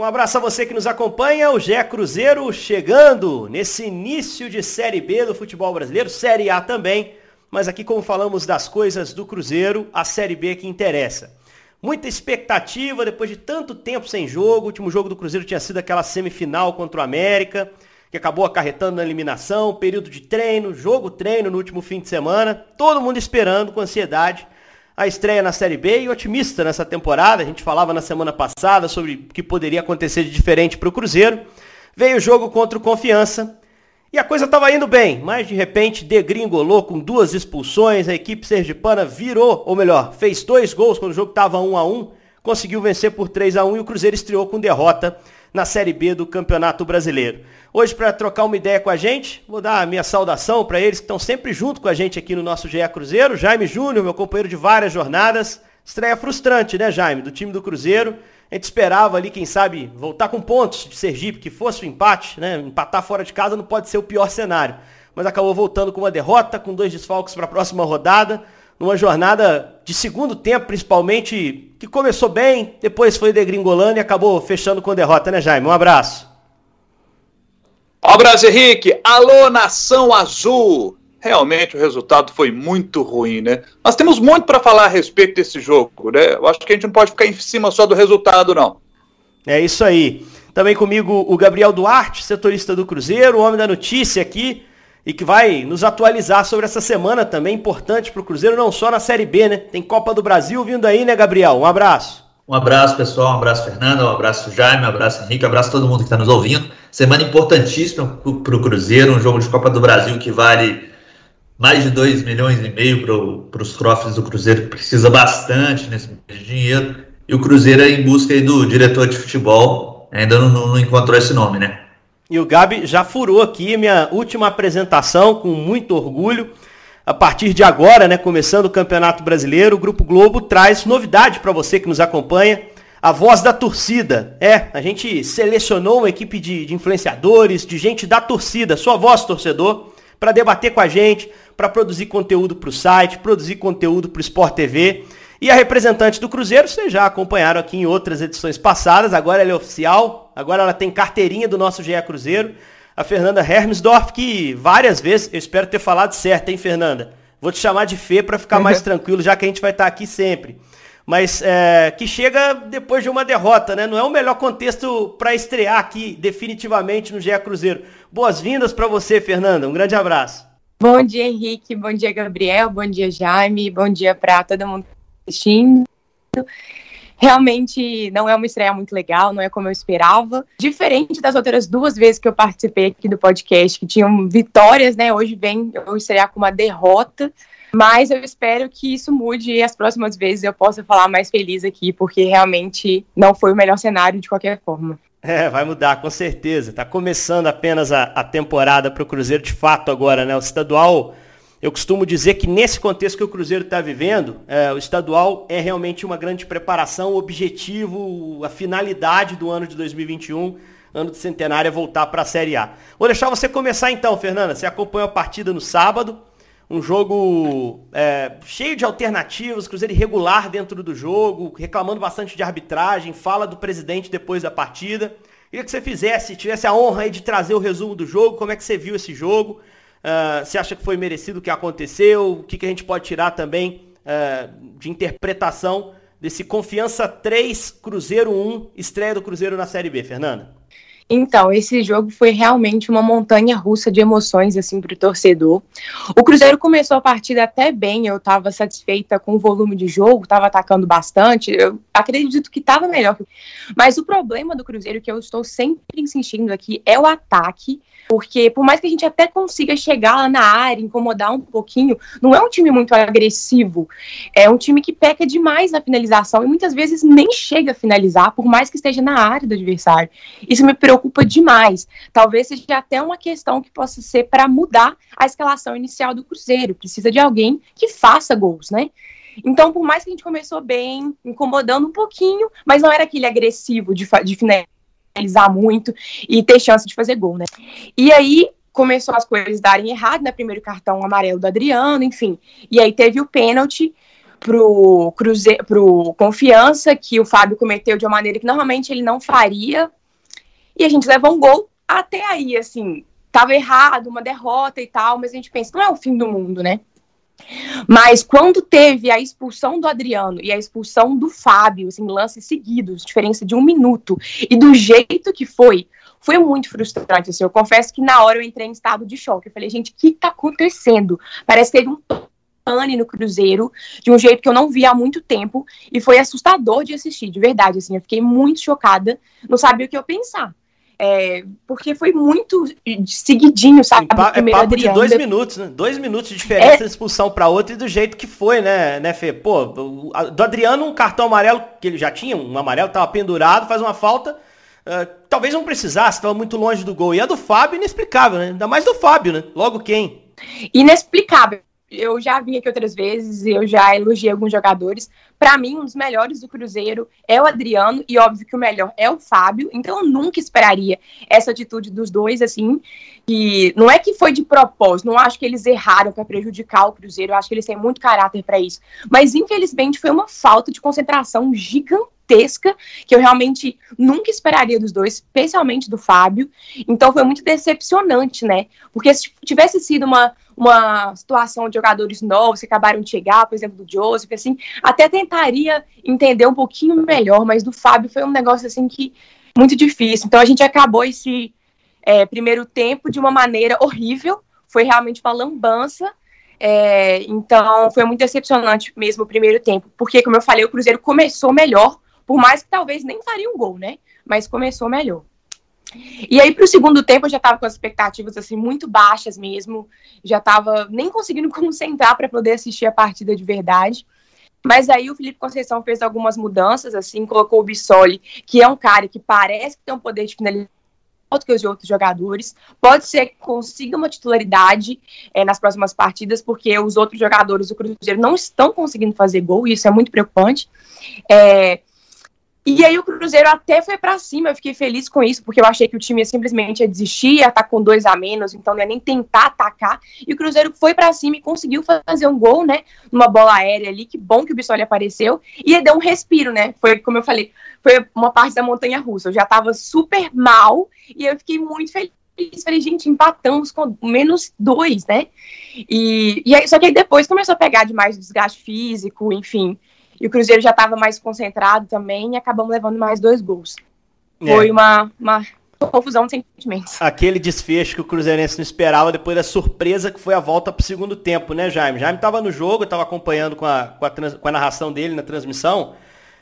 Um abraço a você que nos acompanha, o Gé Cruzeiro chegando nesse início de Série B do futebol brasileiro, Série A também, mas aqui como falamos das coisas do Cruzeiro, a Série B que interessa. Muita expectativa depois de tanto tempo sem jogo, o último jogo do Cruzeiro tinha sido aquela semifinal contra o América, que acabou acarretando na eliminação, período de treino, jogo-treino no último fim de semana, todo mundo esperando com ansiedade a estreia na Série B e otimista nessa temporada. A gente falava na semana passada sobre o que poderia acontecer de diferente para o Cruzeiro. Veio o jogo contra o Confiança e a coisa estava indo bem, mas de repente degringolou com duas expulsões. A equipe sergipana virou, ou melhor, fez dois gols quando o jogo estava 1 a 1 conseguiu vencer por 3 a 1 e o Cruzeiro estreou com derrota na Série B do Campeonato Brasileiro. Hoje, para trocar uma ideia com a gente, vou dar a minha saudação para eles que estão sempre junto com a gente aqui no nosso GE Cruzeiro. Jaime Júnior, meu companheiro de várias jornadas. Estreia frustrante, né, Jaime, do time do Cruzeiro. A gente esperava ali, quem sabe, voltar com pontos de Sergipe, que fosse o empate, né? Empatar fora de casa não pode ser o pior cenário. Mas acabou voltando com uma derrota, com dois desfalques para a próxima rodada numa jornada de segundo tempo, principalmente, que começou bem, depois foi degringolando e acabou fechando com derrota, né, Jaime? Um abraço. Um abraço, Henrique. Alô, Nação Azul. Realmente o resultado foi muito ruim, né? Nós temos muito para falar a respeito desse jogo, né? Eu acho que a gente não pode ficar em cima só do resultado, não. É isso aí. Também comigo o Gabriel Duarte, setorista do Cruzeiro, o homem da notícia aqui e que vai nos atualizar sobre essa semana também importante para o Cruzeiro, não só na Série B, né? Tem Copa do Brasil vindo aí, né, Gabriel? Um abraço. Um abraço, pessoal. Um abraço, Fernando. Um abraço, Jaime. Um abraço, Henrique. Um abraço a todo mundo que está nos ouvindo. Semana importantíssima para o Cruzeiro, um jogo de Copa do Brasil que vale mais de 2 milhões e meio para os cofres do Cruzeiro, que precisa bastante nesse dinheiro. E o Cruzeiro é em busca do diretor de futebol. Ainda não, não encontrou esse nome, né? E o Gabi já furou aqui minha última apresentação com muito orgulho. A partir de agora, né, começando o Campeonato Brasileiro, o Grupo Globo traz novidade para você que nos acompanha. A voz da torcida. É, a gente selecionou uma equipe de, de influenciadores, de gente da torcida, sua voz, torcedor, para debater com a gente, para produzir conteúdo para o site, produzir conteúdo para o Sport TV. E a representante do Cruzeiro, vocês já acompanharam aqui em outras edições passadas, agora ela é oficial, agora ela tem carteirinha do nosso GE Cruzeiro, a Fernanda Hermsdorf, que várias vezes, eu espero ter falado certo, hein, Fernanda? Vou te chamar de Fê para ficar mais tranquilo, já que a gente vai estar aqui sempre. Mas é, que chega depois de uma derrota, né? Não é o melhor contexto para estrear aqui definitivamente no GE Cruzeiro. Boas-vindas para você, Fernanda. Um grande abraço. Bom dia, Henrique. Bom dia, Gabriel. Bom dia, Jaime. Bom dia para todo mundo assistindo. Realmente não é uma estreia muito legal, não é como eu esperava. Diferente das outras duas vezes que eu participei aqui do podcast, que tinham vitórias, né? Hoje vem eu estrear com uma derrota. Mas eu espero que isso mude e as próximas vezes eu possa falar mais feliz aqui, porque realmente não foi o melhor cenário de qualquer forma. É, vai mudar, com certeza. Tá começando apenas a, a temporada para o Cruzeiro de fato agora, né? O estadual eu costumo dizer que nesse contexto que o Cruzeiro está vivendo, é, o estadual é realmente uma grande preparação, o objetivo, a finalidade do ano de 2021, ano de centenário, é voltar para a Série A. Vou deixar você começar então, Fernanda. Você acompanhou a partida no sábado, um jogo é, cheio de alternativas, Cruzeiro irregular dentro do jogo, reclamando bastante de arbitragem, fala do presidente depois da partida. Queria que você fizesse, tivesse a honra de trazer o resumo do jogo, como é que você viu esse jogo. Uh, você acha que foi merecido o que aconteceu? O que, que a gente pode tirar também uh, de interpretação desse Confiança 3, Cruzeiro 1, estreia do Cruzeiro na Série B, Fernanda? Então, esse jogo foi realmente uma montanha russa de emoções, assim, para o torcedor. O Cruzeiro começou a partida até bem, eu estava satisfeita com o volume de jogo, estava atacando bastante, eu acredito que estava melhor. Mas o problema do Cruzeiro, que eu estou sempre insistindo aqui, é o ataque, porque por mais que a gente até consiga chegar lá na área, incomodar um pouquinho, não é um time muito agressivo. É um time que peca demais na finalização e muitas vezes nem chega a finalizar, por mais que esteja na área do adversário. Isso me preocupa demais. Talvez seja até uma questão que possa ser para mudar a escalação inicial do Cruzeiro. Precisa de alguém que faça gols, né? Então, por mais que a gente começou bem, incomodando um pouquinho, mas não era aquele agressivo de, de finalizar muito e ter chance de fazer gol, né? E aí começou as coisas darem errado, né? Primeiro cartão amarelo do Adriano, enfim. E aí teve o pênalti. pro Cruzeiro, pro Confiança, que o Fábio cometeu de uma maneira que normalmente ele não faria. E a gente leva um gol. Até aí, assim, tava errado, uma derrota e tal, mas a gente pensa, não é o fim do mundo, né? Mas quando teve a expulsão do Adriano e a expulsão do Fábio, assim, lances seguidos, diferença de um minuto, e do jeito que foi, foi muito frustrante. Assim, eu confesso que na hora eu entrei em estado de choque. Eu falei, gente, o que tá acontecendo? Parece que teve um pane no Cruzeiro de um jeito que eu não vi há muito tempo e foi assustador de assistir, de verdade. Assim, eu fiquei muito chocada, não sabia o que eu pensar. É, porque foi muito seguidinho, sabe? Pa é papo Adriano, de dois minutos, né? Dois minutos de diferença é... de expulsão para outra e do jeito que foi, né, né, Fê? Pô, do Adriano, um cartão amarelo, que ele já tinha, um amarelo, tava pendurado, faz uma falta. Uh, talvez não precisasse, estava muito longe do gol. E a do Fábio, inexplicável, né? Ainda mais do Fábio, né? Logo quem? Inexplicável eu já vim aqui outras vezes, eu já elogiei alguns jogadores. Para mim, um dos melhores do Cruzeiro é o Adriano, e óbvio que o melhor é o Fábio. Então, eu nunca esperaria essa atitude dos dois, assim. E não é que foi de propósito, não acho que eles erraram para prejudicar o Cruzeiro, eu acho que eles têm muito caráter para isso. Mas, infelizmente, foi uma falta de concentração gigantesca que eu realmente nunca esperaria dos dois, especialmente do Fábio. Então, foi muito decepcionante, né? Porque se tivesse sido uma uma situação de jogadores novos que acabaram de chegar, por exemplo, do Joseph, assim, até tentaria entender um pouquinho melhor, mas do Fábio foi um negócio, assim, que muito difícil. Então a gente acabou esse é, primeiro tempo de uma maneira horrível, foi realmente uma lambança, é, então foi muito decepcionante mesmo o primeiro tempo, porque, como eu falei, o Cruzeiro começou melhor, por mais que talvez nem faria um gol, né? Mas começou melhor. E aí, para o segundo tempo, eu já estava com as expectativas assim muito baixas mesmo, já estava nem conseguindo concentrar para poder assistir a partida de verdade. Mas aí o Felipe Conceição fez algumas mudanças, assim, colocou o Bissoli, que é um cara que parece que tem um poder de finalização alto que os outros jogadores. Pode ser que consiga uma titularidade é, nas próximas partidas, porque os outros jogadores do Cruzeiro não estão conseguindo fazer gol, e isso é muito preocupante. É, e aí o Cruzeiro até foi para cima, eu fiquei feliz com isso, porque eu achei que o time simplesmente ia desistir, ia estar tá com dois a menos, então não ia nem tentar atacar. E o Cruzeiro foi para cima e conseguiu fazer um gol, né? Numa bola aérea ali, que bom que o Bissoli apareceu. E deu um respiro, né? Foi como eu falei, foi uma parte da montanha russa. Eu já tava super mal e eu fiquei muito feliz. Falei, gente, empatamos com menos dois, né? E, e aí, só que aí depois começou a pegar demais desgaste físico, enfim. E o Cruzeiro já estava mais concentrado também e acabamos levando mais dois gols. É. Foi uma, uma confusão de sentimentos. Aquele desfecho que o Cruzeirense não esperava depois da surpresa que foi a volta para o segundo tempo, né, Jaime? Jaime estava no jogo, estava acompanhando com a, com, a trans, com a narração dele na transmissão.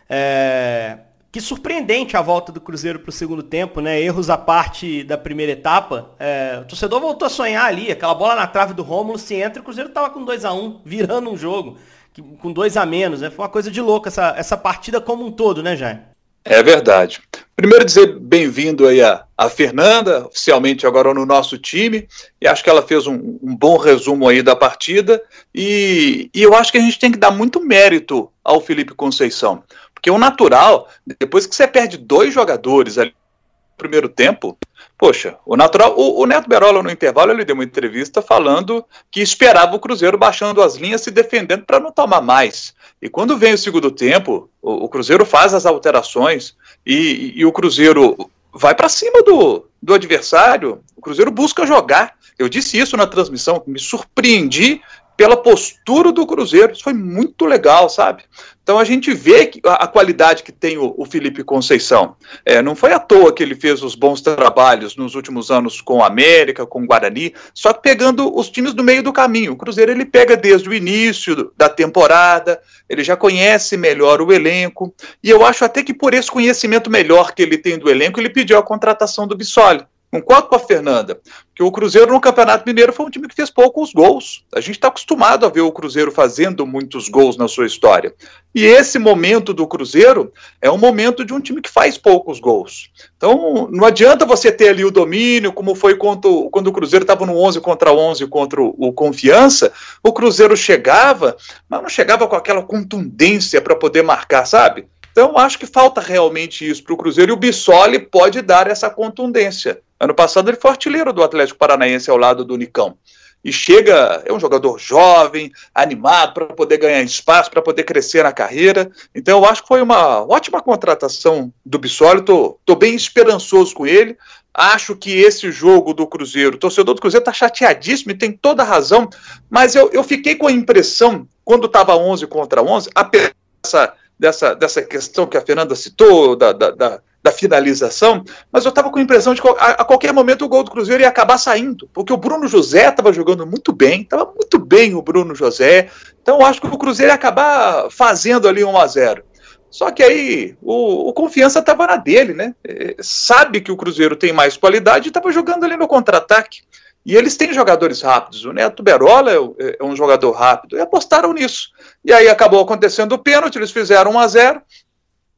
É... Que surpreendente a volta do Cruzeiro para o segundo tempo, né? Erros à parte da primeira etapa. É... O torcedor voltou a sonhar ali, aquela bola na trave do Rômulo se entra, o Cruzeiro estava com 2 a 1 um, virando um jogo com dois a menos, né? Foi uma coisa de louco essa, essa partida como um todo, né, Jair? É verdade. Primeiro dizer bem-vindo aí a, a, Fernanda, oficialmente agora no nosso time, e acho que ela fez um, um bom resumo aí da partida, e, e, eu acho que a gente tem que dar muito mérito ao Felipe Conceição, porque o natural, depois que você perde dois jogadores ali no primeiro tempo, Poxa, o natural. O, o, Neto Berola, no intervalo, ele deu uma entrevista falando que esperava o Cruzeiro baixando as linhas, se defendendo para não tomar mais. E quando vem o segundo tempo, o, o Cruzeiro faz as alterações e, e o Cruzeiro vai para cima do, do adversário. O Cruzeiro busca jogar. Eu disse isso na transmissão, me surpreendi pela postura do Cruzeiro. Isso foi muito legal, sabe? Então a gente vê que, a, a, qualidade que tem o, o Felipe Conceição. É, não foi à toa que ele fez os bons trabalhos nos últimos anos com a América, com o Guarani, só que pegando os times do meio do caminho. O Cruzeiro ele pega desde o início da temporada, ele já conhece melhor o elenco, e eu acho até que por esse conhecimento melhor que ele tem do elenco, ele pediu a contratação do Bissoli. Concordo com a Fernanda, que o Cruzeiro no Campeonato Mineiro foi um time que fez poucos gols. A gente está acostumado a ver o Cruzeiro fazendo muitos gols na sua história. E esse momento do Cruzeiro é um momento de um time que faz poucos gols. Então, não adianta você ter ali o domínio, como foi quando, quando o Cruzeiro estava no 11 contra 11 contra o, o Confiança. O Cruzeiro chegava, mas não chegava com aquela contundência para poder marcar, sabe? Então, acho que falta realmente isso para o Cruzeiro e o Bissoli pode dar essa contundência. Ano passado ele foi artilheiro do Atlético Paranaense ao lado do Nicão. e chega, é um jogador jovem, animado para poder ganhar espaço, para poder crescer na carreira. Então eu acho que foi uma ótima contratação do Bissoli, tô, tô bem esperançoso com ele. Acho que esse jogo do Cruzeiro, o torcedor do Cruzeiro está chateadíssimo e tem toda a razão, mas eu, eu fiquei com a impressão, quando estava 11 contra 11, apesar dessa, dessa, dessa questão que a Fernanda citou, da, da, da da finalização, mas eu estava com a impressão de que a, a, qualquer momento o gol do Cruzeiro ia acabar saindo, porque o Bruno José estava jogando muito bem, estava muito bem o Bruno José, então eu acho que o Cruzeiro ia acabar fazendo ali 1 a 0 Só que aí o, o confiança estava na dele, né? É, sabe que o Cruzeiro tem mais qualidade e estava jogando ali no contra-ataque. E eles têm jogadores rápidos. O Neto Berola é, é um jogador rápido. E apostaram nisso. E aí acabou acontecendo o pênalti, eles fizeram 1 a 0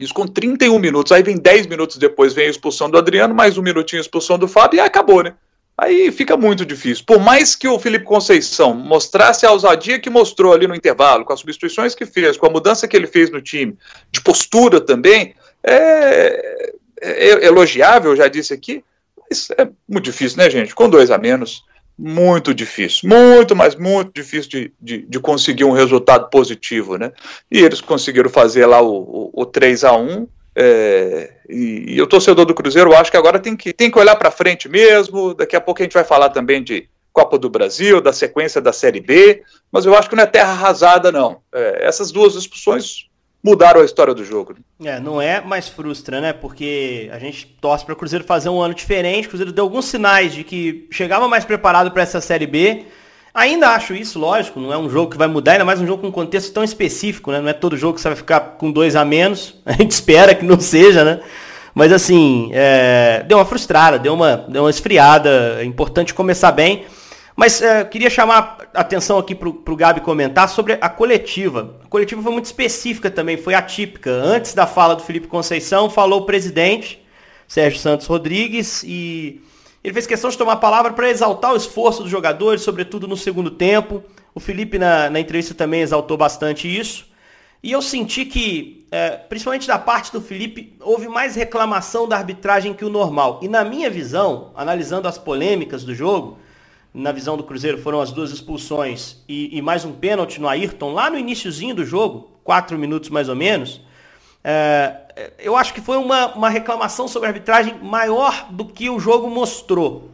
isso com 31 minutos. Aí vem 10 minutos depois, vem a expulsão do Adriano, mais um minutinho a expulsão do Fábio e aí acabou, né? Aí fica muito difícil. Por mais que o Felipe Conceição mostrasse a ousadia que mostrou ali no intervalo, com as substituições que fez, com a mudança que ele fez no time, de postura também, é, é elogiável, já disse aqui, mas é muito difícil, né, gente? Com dois a menos, muito difícil, muito, mas muito difícil de, de, de, conseguir um resultado positivo, né? E eles conseguiram fazer lá o, o, o 3 a 1 é, e, e o torcedor do Cruzeiro, acho que agora tem que, tem que olhar para frente mesmo. Daqui a pouco a gente vai falar também de Copa do Brasil, da sequência da Série B, mas eu acho que não é terra arrasada, não. É, essas duas expulsões mudaram a história do jogo. É, não é, mas frustra, né? Porque a gente torce para o Cruzeiro fazer um ano diferente. O Cruzeiro deu alguns sinais de que chegava mais preparado para essa Série B. Ainda acho isso, lógico, não é um jogo que vai mudar, ainda mais um jogo com um contexto tão específico, né? Não é todo jogo que você vai ficar com dois a menos. A gente espera que não seja, né? Mas assim, é... deu uma frustrada, deu uma, deu uma esfriada. É importante começar bem. Mas é, queria chamar a atenção aqui para o Gabi comentar sobre a coletiva. A coletiva foi muito específica também, foi atípica. Antes da fala do Felipe Conceição, falou o presidente, Sérgio Santos Rodrigues, e ele fez questão de tomar a palavra para exaltar o esforço dos jogadores, sobretudo no segundo tempo. O Felipe, na, na entrevista, também exaltou bastante isso. E eu senti que, é, principalmente da parte do Felipe, houve mais reclamação da arbitragem que o normal. E na minha visão, analisando as polêmicas do jogo, na visão do Cruzeiro, foram as duas expulsões e, e mais um pênalti no Ayrton, lá no iníciozinho do jogo, quatro minutos mais ou menos, é, eu acho que foi uma, uma reclamação sobre a arbitragem maior do que o jogo mostrou.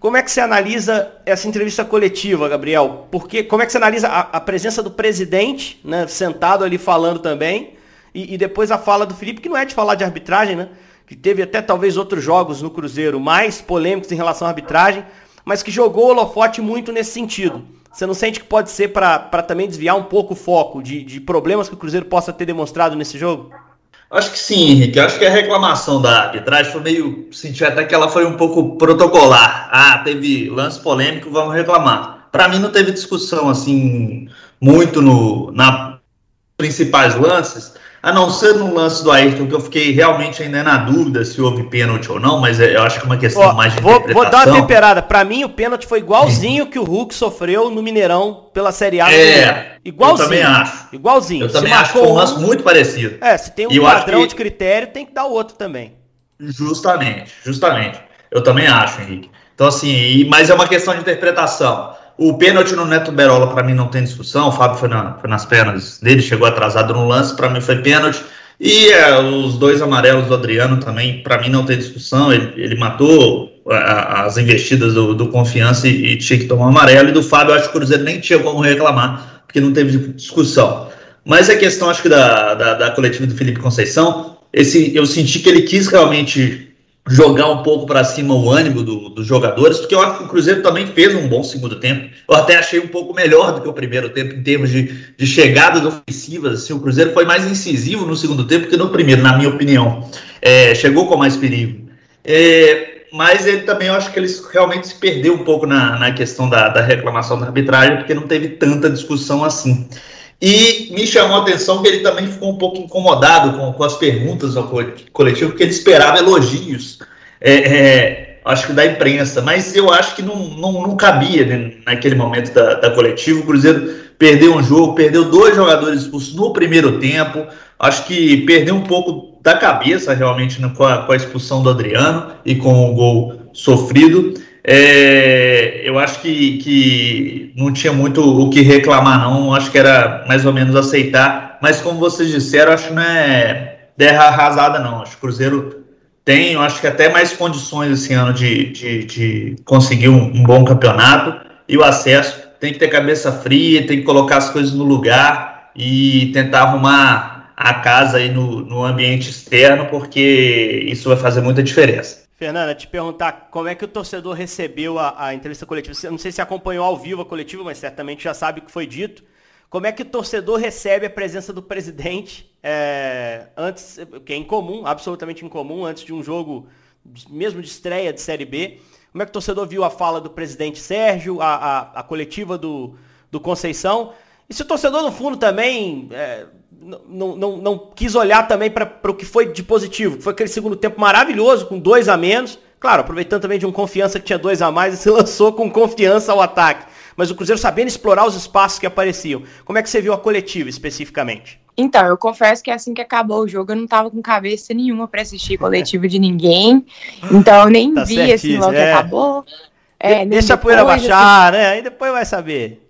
Como é que você analisa essa entrevista coletiva, Gabriel? Porque como é que você analisa a, a presença do presidente, né, sentado ali falando também, e, e, depois a fala do Felipe, que não é de falar de arbitragem, né? Que teve até talvez outros jogos no Cruzeiro mais polêmicos em relação à arbitragem, mas que jogou o holofote muito nesse sentido. Você não sente que pode ser para também desviar um pouco o foco de, de problemas que o Cruzeiro possa ter demonstrado nesse jogo? Acho que sim, Henrique. Acho que a reclamação da arbitragem foi meio. Senti até que ela foi um pouco protocolar. Ah, teve lance polêmico, vamos reclamar. Para mim não teve discussão assim muito no na principais lances. A não ser no lance do Ayrton, que eu fiquei realmente ainda na dúvida se houve pênalti ou não, mas é, eu acho que é uma questão Ó, mais de vou, vou dar uma temperada. Para mim, o pênalti foi igualzinho que o Hulk sofreu no Mineirão pela Série A. É, igualzinho. Eu também acho. Igualzinho. Eu se também acho que foi um lance muito parecido. É, se tem um padrão que... de critério, tem que dar outro também. Justamente, justamente. Eu também acho, Henrique. Então, assim, mas é uma questão de interpretação. O pênalti no Neto Berola, para mim, não tem discussão. O Fábio foi, na, foi nas pernas dele, chegou atrasado no lance, para mim foi pênalti. E é, os dois amarelos do Adriano também, para mim, não tem discussão. Ele, ele matou a, as investidas do, do Confiança e, e, tinha que tomar um amarelo. E do Fábio, acho que o Cruzeiro nem tinha como reclamar, porque não teve discussão. Mas a questão, acho que da, da, da coletiva do Felipe Conceição, esse, eu senti que ele quis realmente jogar um pouco para cima o ânimo do, dos jogadores, porque eu acho que o Cruzeiro também fez um bom segundo tempo. Eu até achei um pouco melhor do que o primeiro tempo em termos de, de chegadas ofensivas. Assim, o Cruzeiro foi mais incisivo no segundo tempo que no primeiro, na minha opinião. É, chegou com mais perigo. É, mas ele também, eu acho que ele realmente se perdeu um pouco na, na questão da, da reclamação da arbitragem, porque não teve tanta discussão assim. E me chamou a atenção que ele também ficou um pouco incomodado com, com as perguntas ao coletivo, porque ele esperava elogios, é, é, acho que da imprensa, mas eu acho que não, não, não cabia né, naquele momento da, da coletiva. O Cruzeiro perdeu um jogo, perdeu dois jogadores expulsos no primeiro tempo, acho que perdeu um pouco da cabeça realmente né, com, a, com a expulsão do Adriano e com o gol sofrido. É, eu acho que, que não tinha muito o que reclamar, não. Acho que era mais ou menos aceitar. Mas como vocês disseram, acho que não é terra arrasada, não. Acho que o Cruzeiro tem, acho que até mais condições esse ano de, de, de conseguir um, um bom campeonato e o acesso. Tem que ter cabeça fria, tem que colocar as coisas no lugar e tentar arrumar a casa aí no, no ambiente externo, porque isso vai fazer muita diferença. Fernanda, te perguntar como é que o torcedor recebeu a, a entrevista coletiva. Você, não sei se acompanhou ao vivo a coletiva, mas certamente já sabe o que foi dito. Como é que o torcedor recebe a presença do presidente é, antes, que é incomum, absolutamente incomum, antes de um jogo mesmo de estreia de Série B? Como é que o torcedor viu a fala do presidente Sérgio, a, a, a coletiva do, do Conceição? E se o torcedor, no fundo, também é, não, não, não quis olhar também para o que foi de positivo, foi aquele segundo tempo maravilhoso, com dois a menos. Claro, aproveitando também de um confiança que tinha dois a mais e se lançou com confiança ao ataque. Mas o Cruzeiro sabendo explorar os espaços que apareciam. Como é que você viu a coletiva especificamente? Então, eu confesso que assim que acabou o jogo, eu não tava com cabeça nenhuma para assistir coletiva de ninguém. Então eu nem tá vi assim logo é. que acabou. É, Deixa a poeira baixar, assim... né? Aí depois vai saber.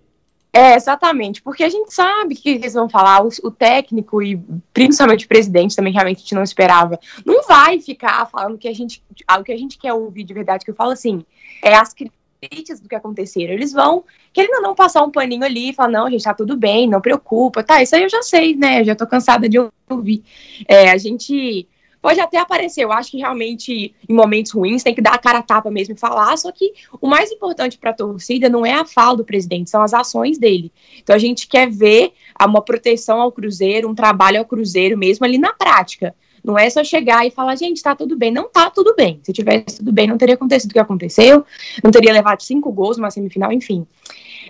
É, exatamente, porque a gente sabe que eles vão falar, o, o, técnico e principalmente o presidente também realmente a gente não esperava, não vai ficar falando que a gente, o que a gente quer ouvir de verdade, que eu falo assim, é as críticas do que aconteceram, eles vão, querendo não passar um paninho ali e falar, não, a gente tá tudo bem, não preocupa, tá, isso aí eu já sei, né, eu já tô cansada de ouvir. É, a gente pode até aparecer. Eu acho que realmente, em momentos ruins, tem que dar a cara a tapa mesmo e falar. Só que o mais importante para a torcida não é a fala do presidente, são as ações dele. Então a gente quer ver uma proteção ao Cruzeiro, um trabalho ao Cruzeiro mesmo ali na prática. Não é só chegar e falar, gente, tá tudo bem. Não tá tudo bem. Se tivesse tudo bem, não teria acontecido o que aconteceu, não teria levado cinco gols numa semifinal, enfim.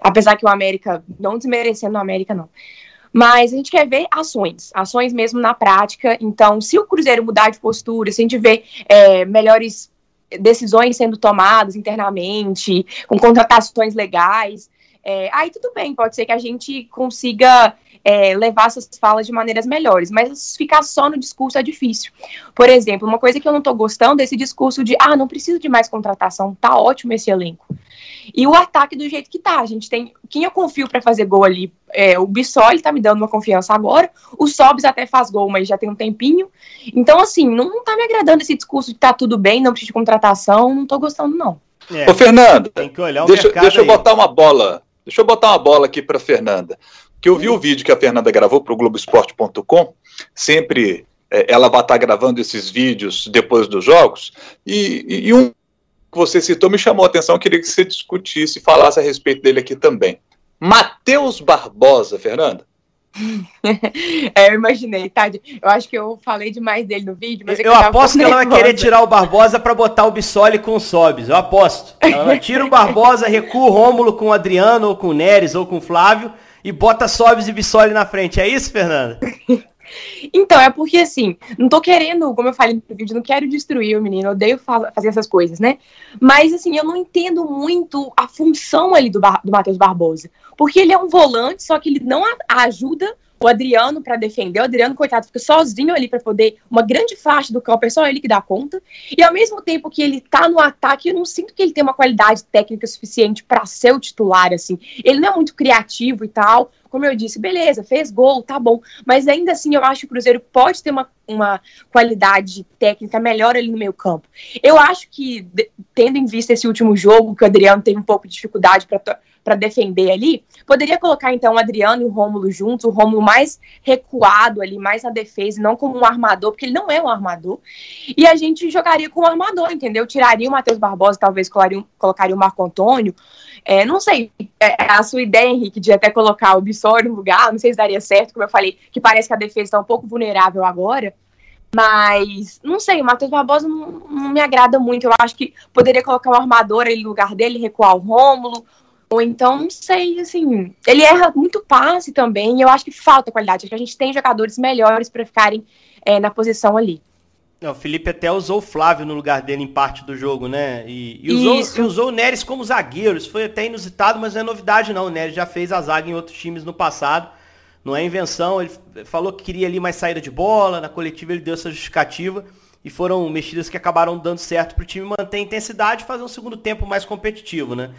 Apesar que o América, não desmerecendo o América, não. Mas a gente quer ver ações, ações mesmo na prática. Então, se o Cruzeiro mudar de postura, se a gente vê é, melhores decisões sendo tomadas internamente, com contratações legais, é, aí tudo bem, pode ser que a gente consiga é, levar essas falas de maneiras melhores, mas ficar só no discurso é difícil. Por exemplo, uma coisa que eu não estou gostando desse discurso de ah, não preciso de mais contratação, tá ótimo esse elenco. E o ataque do jeito que tá. A gente tem. Quem eu confio para fazer gol ali? É, o Bissoli tá me dando uma confiança agora. O Sobs até faz gol, mas já tem um tempinho. Então, assim, não, não tá me agradando esse discurso de tá tudo bem, não precisa de contratação. Não tô gostando, não. É, Ô, Fernanda, tem que olhar o deixa, deixa eu botar uma bola. Deixa eu botar uma bola aqui para Fernanda. Que eu vi o vídeo que a Fernanda gravou para o Globoesporte.com. Sempre é, ela vai estar tá gravando esses vídeos depois dos jogos. E, e, um que você citou me chamou a atenção, eu queria que você discutisse e falasse a respeito dele aqui também. Matheus Barbosa, Fernanda. é, eu imaginei, tá? Eu acho que eu falei demais dele no vídeo, mas é eu aposto que ela vai querer tirar o Barbosa para botar o Bissoli com o Sobis. Eu aposto. Ela tira o Barbosa, recua o Rômulo com o Adriano, ou com o Neres, ou com o Flávio, e bota Sobis e Bissoli na frente. É isso, Fernanda? Então, é porque assim, não tô querendo, como eu falei no vídeo, não quero destruir o menino, odeio fazer essas coisas, né? Mas assim, eu não entendo muito a função ali do, do Matheus Barbosa. Porque ele é um volante, só que ele não ajuda o Adriano para defender. O Adriano, coitado, fica sozinho ali para poder uma grande faixa do campo, é só ele que dá conta. E ao mesmo tempo que ele tá no ataque, eu não sinto que ele tem uma qualidade técnica suficiente para ser o titular, assim. Ele não é muito criativo e tal. Como eu disse, beleza, fez gol, tá bom. Mas ainda assim, eu acho que o Cruzeiro pode ter uma, uma qualidade técnica melhor ali no meio campo. Eu acho que, tendo em vista esse último jogo, que o Adriano teve um pouco de dificuldade para para defender ali, poderia colocar então o Adriano e o Rômulo juntos, o Rômulo mais recuado ali, mais na defesa, não como um armador, porque ele não é um armador. E a gente jogaria com um armador, entendeu? Tiraria o Matheus Barbosa, talvez colocaria, colocaria o Marco Antônio. É, não sei, é, a sua ideia, Henrique, de até colocar o Bissori no lugar, não sei se daria certo, como eu falei, que parece que a defesa está um pouco vulnerável agora. Mas, não sei, o Matheus Barbosa não, não, me agrada muito. Eu acho que poderia colocar o armador ali no lugar dele, recuar o Rômulo, ou então, não sei, assim, ele erra muito passe também, e eu acho que falta qualidade, acho que a gente tem jogadores melhores para ficarem é, na posição ali. Não, o Felipe até usou o Flávio no lugar dele em parte do jogo, né? E, e usou, e usou o Neres como zagueiro. Isso foi até inusitado, mas não é novidade não. O Neres já fez a zaga em outros times no passado. Não é invenção. Ele falou que queria ali mais saída de bola. Na coletiva ele deu essa justificativa. e foram mexidas que acabaram dando certo para o time manter a intensidade e fazer um segundo tempo mais competitivo, né?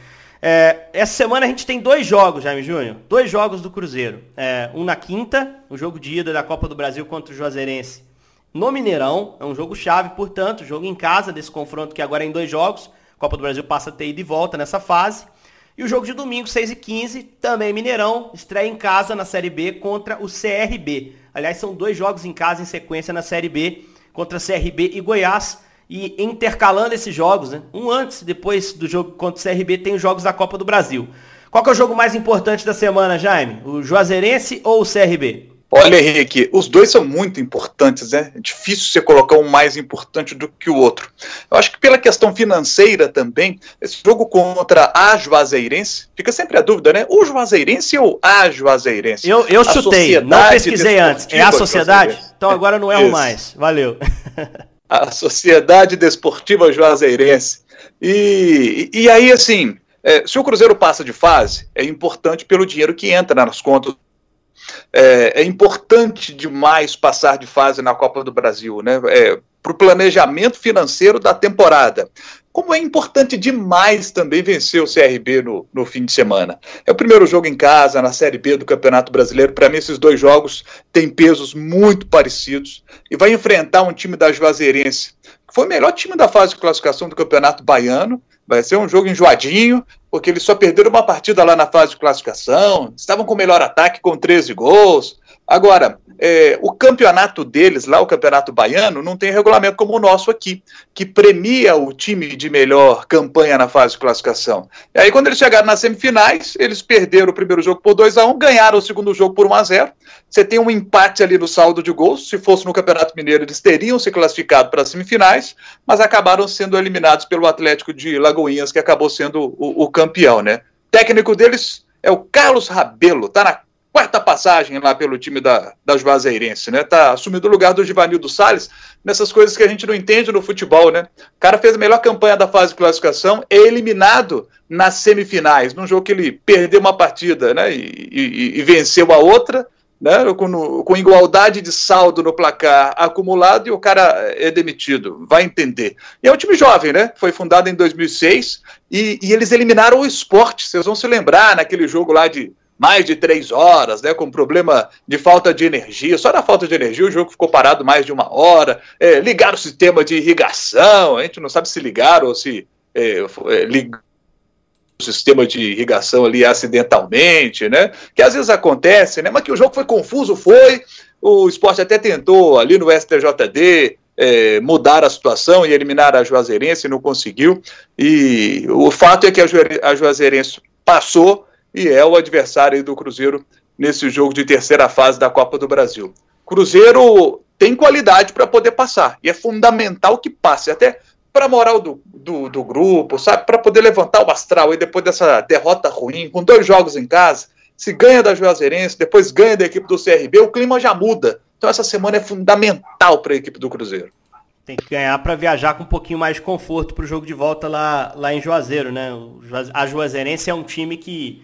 É, essa semana a gente tem dois jogos, Jaime Júnior. Dois jogos do Cruzeiro. É, um na quinta, o jogo de ida da Copa do Brasil contra o Juazeirense no Mineirão. É um jogo chave, portanto, jogo em casa desse confronto que agora é em dois jogos. Copa do Brasil passa a ter ida e volta nessa fase. E o jogo de domingo, 6 e 15 também Mineirão, estreia em casa na Série B contra o CRB. Aliás, são dois jogos em casa em sequência na Série B contra CRB e Goiás. E intercalando esses jogos, né? Um antes, depois do jogo contra o CRB, tem os jogos da Copa do Brasil. Qual é o jogo mais importante da semana, Jaime? O Juazeirense ou o CRB? Olha, Henrique, os dois são muito importantes, né? É difícil você colocar um mais importante do que o outro. Eu acho que pela questão financeira também, esse jogo contra a Juazeirense, fica sempre a dúvida, né? O Juazeirense ou a Juazeirense? Eu, eu chutei, não pesquisei antes. É a sociedade? Então agora não erro Isso. mais. Valeu. a Sociedade Desportiva Juazeirense. E, e, e aí, assim, é, se o Cruzeiro passa de fase, é importante pelo dinheiro que entra nas contas é, é, importante demais passar de fase na Copa do Brasil, né? É, para o planejamento financeiro da temporada. Como é importante demais também vencer o CRB no, no fim de semana. É o primeiro jogo em casa, na Série B do Campeonato Brasileiro. Para mim, esses dois jogos têm pesos muito parecidos. E vai enfrentar um time da Juazeirense, que foi o melhor time da fase de classificação do Campeonato Baiano. Vai ser um jogo enjoadinho, porque eles só perderam uma partida lá na fase de classificação, estavam com o melhor ataque com 13 gols. Agora, é, o campeonato deles, lá o campeonato baiano, não tem regulamento como o nosso aqui, que premia o time de melhor campanha na fase de classificação. E aí, quando eles chegaram nas semifinais, eles perderam o primeiro jogo por 2 a 1 ganharam o segundo jogo por 1 a 0 Você tem um empate ali no saldo de gols. Se fosse no Campeonato Mineiro, eles teriam se classificado para as semifinais, mas acabaram sendo eliminados pelo Atlético de Lagoinhas, que acabou sendo o, o campeão, né? Técnico deles é o Carlos Rabelo, está na quarta passagem lá pelo time da, da Juazeirense, né? Tá assumindo o lugar do Givanildo Salles nessas coisas que a gente não entende no futebol, né? O cara fez a melhor campanha da fase de classificação, é eliminado nas semifinais, num jogo que ele perdeu uma partida, né? E, e, e venceu a outra, né? Com, com, igualdade de saldo no placar acumulado e o cara é demitido, vai entender. E é um time jovem, né? Foi fundado em 2006 e, e eles eliminaram o esporte, vocês vão se lembrar naquele jogo lá de mais de três horas, né, com problema de falta de energia. Só na falta de energia o jogo ficou parado mais de uma hora. É, ligaram o sistema de irrigação, a gente não sabe se ligaram ou se é, é, ligaram sistema de irrigação ali acidentalmente, né? Que às vezes acontece, né? Mas que o jogo foi confuso, foi. O esporte até tentou ali no STJD é, mudar a situação e eliminar a Juazeirense, não conseguiu. E o fato é que a Juazeirense passou e é o adversário do Cruzeiro nesse jogo de terceira fase da Copa do Brasil. Cruzeiro tem qualidade para poder passar e é fundamental que passe, até para a moral do, do, do, grupo, sabe? Para poder levantar o astral e depois dessa derrota ruim, com dois jogos em casa, se ganha da Juazeirense, depois ganha da equipe do CRB, o clima já muda. Então essa semana é fundamental para a equipe do Cruzeiro. Tem que ganhar para viajar com um pouquinho mais de conforto para o jogo de volta lá, lá em Juazeiro, né? A Juazeirense é um time que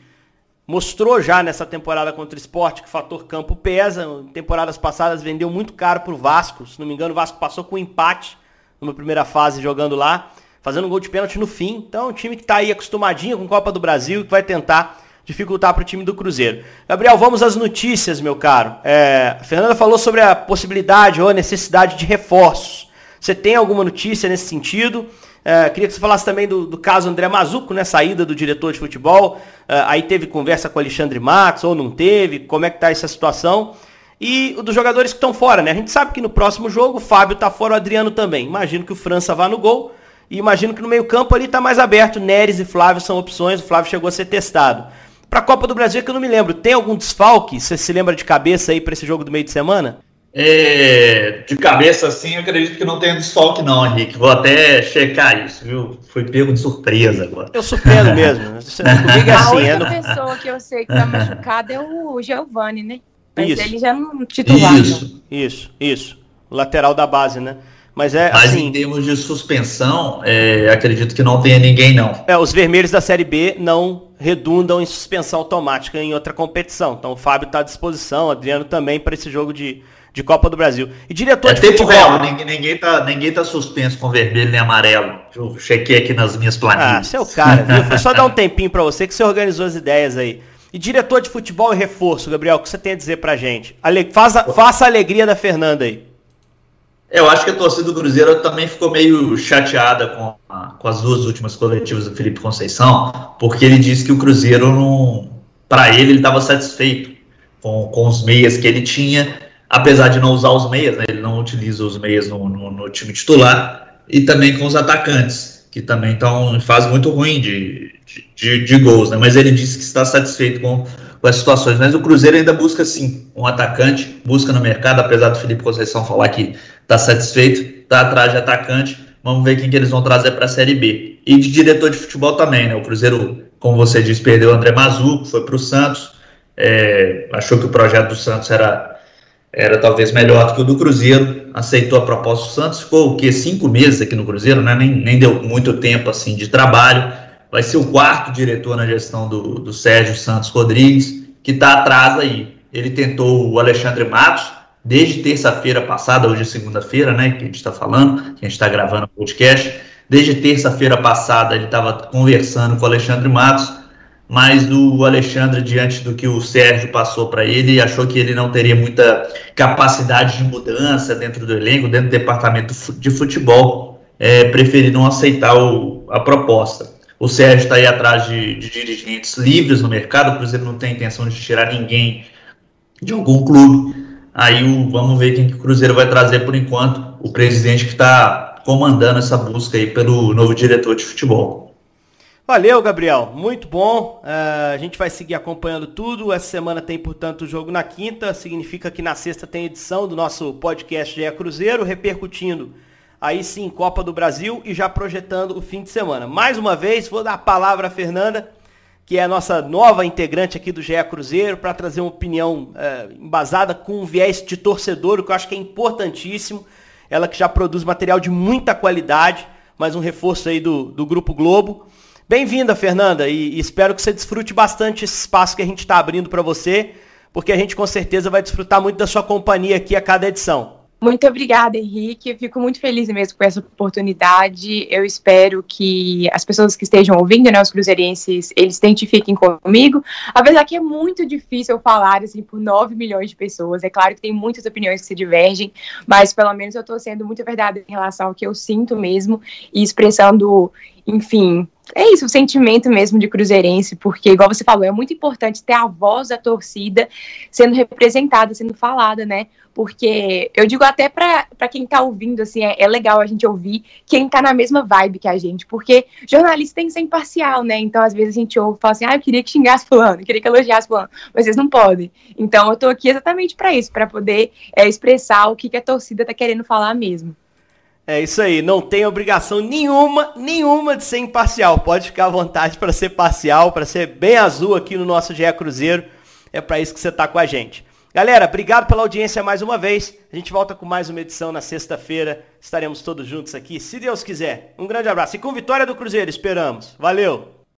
mostrou já nessa temporada contra o esporte que o fator campo pesa. Temporadas passadas vendeu muito caro para o Vasco. Se não me engano, o Vasco passou com empate numa primeira fase jogando lá, fazendo um gol de pênalti no fim. Então, é um time que está aí acostumadinho com Copa do Brasil e que vai tentar dificultar para o time do Cruzeiro. Gabriel, vamos às notícias, meu caro. É, a Fernanda falou sobre a possibilidade ou a necessidade de reforços. Você tem alguma notícia nesse sentido? É, queria que você falasse também do, do, caso André Mazuco, né? Saída do diretor de futebol. É, aí teve conversa com Alexandre Matos ou não teve? Como é que tá essa situação? E dos jogadores que estão fora, né? A gente sabe que no próximo jogo o Fábio tá fora, o Adriano também. Imagino que o França vá no gol. E imagino que no meio-campo ali tá mais aberto. Neres e Flávio são opções. O Flávio chegou a ser testado. Para a Copa do Brasil, que eu não me lembro, tem algum desfalque? Você se lembra de cabeça aí para esse jogo do meio de semana? É, de cabeça assim, acredito que não tem desfalque não, Henrique. Vou até checar isso, viu? Foi pego de surpresa agora. Eu surpreendo mesmo. Comigo é assim, A única é pessoa que eu sei que tá machucada é o Giovanni, né? Mas isso. ele já não titular. Isso, isso, isso. O lateral da base, né? Mas é Mas assim, em termos de suspensão, é, acredito que não tenha ninguém, não. É, os vermelhos da Série B não redundam em suspensão automática em outra competição. Então o Fábio está à disposição, o Adriano também para esse jogo de de Copa do Brasil. E diretor é de tempo futebol... real, ninguém, ninguém, tá, ninguém tá suspenso com vermelho nem amarelo. Eu chequei aqui nas minhas planilhas. Ah, é o cara, viu? Foi só dar um tempinho para você que você organizou as ideias aí. E diretor de futebol e reforço, Gabriel, o que você tem a dizer pra gente? Ale... Faça, faça a alegria da Fernanda aí. Eu acho que a torcida do Cruzeiro também ficou meio chateada com, a, com as duas últimas coletivas do Felipe Conceição, porque ele disse que o Cruzeiro não. Para ele, ele estava satisfeito com, com os meias que ele tinha, apesar de não usar os meias, né, ele não utiliza os meias no, no, no time titular, e também com os atacantes, que também estão em fase muito ruim de, de, de, gols, né, mas ele disse que está satisfeito com, com as situações. Mas o Cruzeiro ainda busca sim um atacante, busca no mercado, apesar do Felipe Conceição falar que está satisfeito, está atrás de atacante. Vamos ver quem que eles vão trazer para a Série B. E de diretor de futebol também, né? O Cruzeiro, como você disse, perdeu o André Mazuco, foi para o Santos é, achou que o projeto do Santos era, era talvez melhor do que o do Cruzeiro, aceitou a proposta do Santos, ficou o quê? Cinco meses aqui no Cruzeiro, né? nem, nem deu muito tempo assim de trabalho. Vai ser o quarto diretor na gestão do, do Sérgio Santos Rodrigues, que está atrás aí. Ele tentou o Alexandre Matos, desde terça-feira passada, hoje é segunda-feira, né? Que a gente está falando, que a gente está gravando o podcast. Desde terça-feira passada ele estava conversando com o Alexandre Matos mas o Alexandre, diante do que o Sérgio passou para ele, achou que ele não teria muita capacidade de mudança dentro do elenco, dentro do departamento de futebol, é, não aceitar o, a proposta. O Sérgio está aí atrás de, de, dirigentes livres no mercado, o Cruzeiro não tem intenção de tirar ninguém de algum clube. Aí o, vamos ver quem que o Cruzeiro vai trazer por enquanto, o presidente que está comandando essa busca aí pelo novo diretor de futebol. Valeu, Gabriel. Muito bom. Uh, a gente vai seguir acompanhando tudo. Essa semana tem, portanto, o jogo na quinta. Significa que na sexta tem edição do nosso podcast GE Cruzeiro, repercutindo aí sim Copa do Brasil e já projetando o fim de semana. Mais uma vez, vou dar a palavra à Fernanda, que é a nossa nova integrante aqui do GE Cruzeiro, para trazer uma opinião uh, embasada com um viés de torcedor, que eu acho que é importantíssimo. Ela que já produz material de muita qualidade, mais um reforço aí do, do Grupo Globo. Bem-vinda, Fernanda, e, e, espero que você desfrute bastante esse espaço que a gente está abrindo para você, porque a gente com certeza vai desfrutar muito da sua companhia aqui a cada edição. Muito obrigada, Henrique. Eu fico muito feliz mesmo com essa oportunidade. Eu espero que as pessoas que estejam ouvindo, né, os cruzeirenses, eles identifiquem comigo. Apesar que é muito difícil falar assim por 9 milhões de pessoas. É claro que tem muitas opiniões que se divergem, mas pelo menos eu estou sendo muito verdadeira em relação ao que eu sinto mesmo e expressando, enfim, é isso, o sentimento mesmo de cruzeirense, porque, igual você falou, é muito importante ter a voz da torcida sendo representada, sendo falada, né? Porque eu digo até para quem tá ouvindo, assim, é, é, legal a gente ouvir quem tá na mesma vibe que a gente, porque jornalista tem que ser imparcial, né? Então, às vezes a gente ouve e fala assim, ah, eu queria que xingasse fulano, eu queria que elogiasse fulano, mas vocês não podem. Então, eu tô aqui exatamente para isso, para poder é, expressar o que, que a torcida tá querendo falar mesmo. É isso aí, não tem obrigação nenhuma, nenhuma de ser imparcial. Pode ficar à vontade para ser parcial, para ser bem azul aqui no nosso GE Cruzeiro. É para isso que você está com a gente. Galera, obrigado pela audiência mais uma vez. A gente volta com mais uma edição na sexta-feira. Estaremos todos juntos aqui, se Deus quiser. Um grande abraço. E com vitória do Cruzeiro, esperamos. Valeu!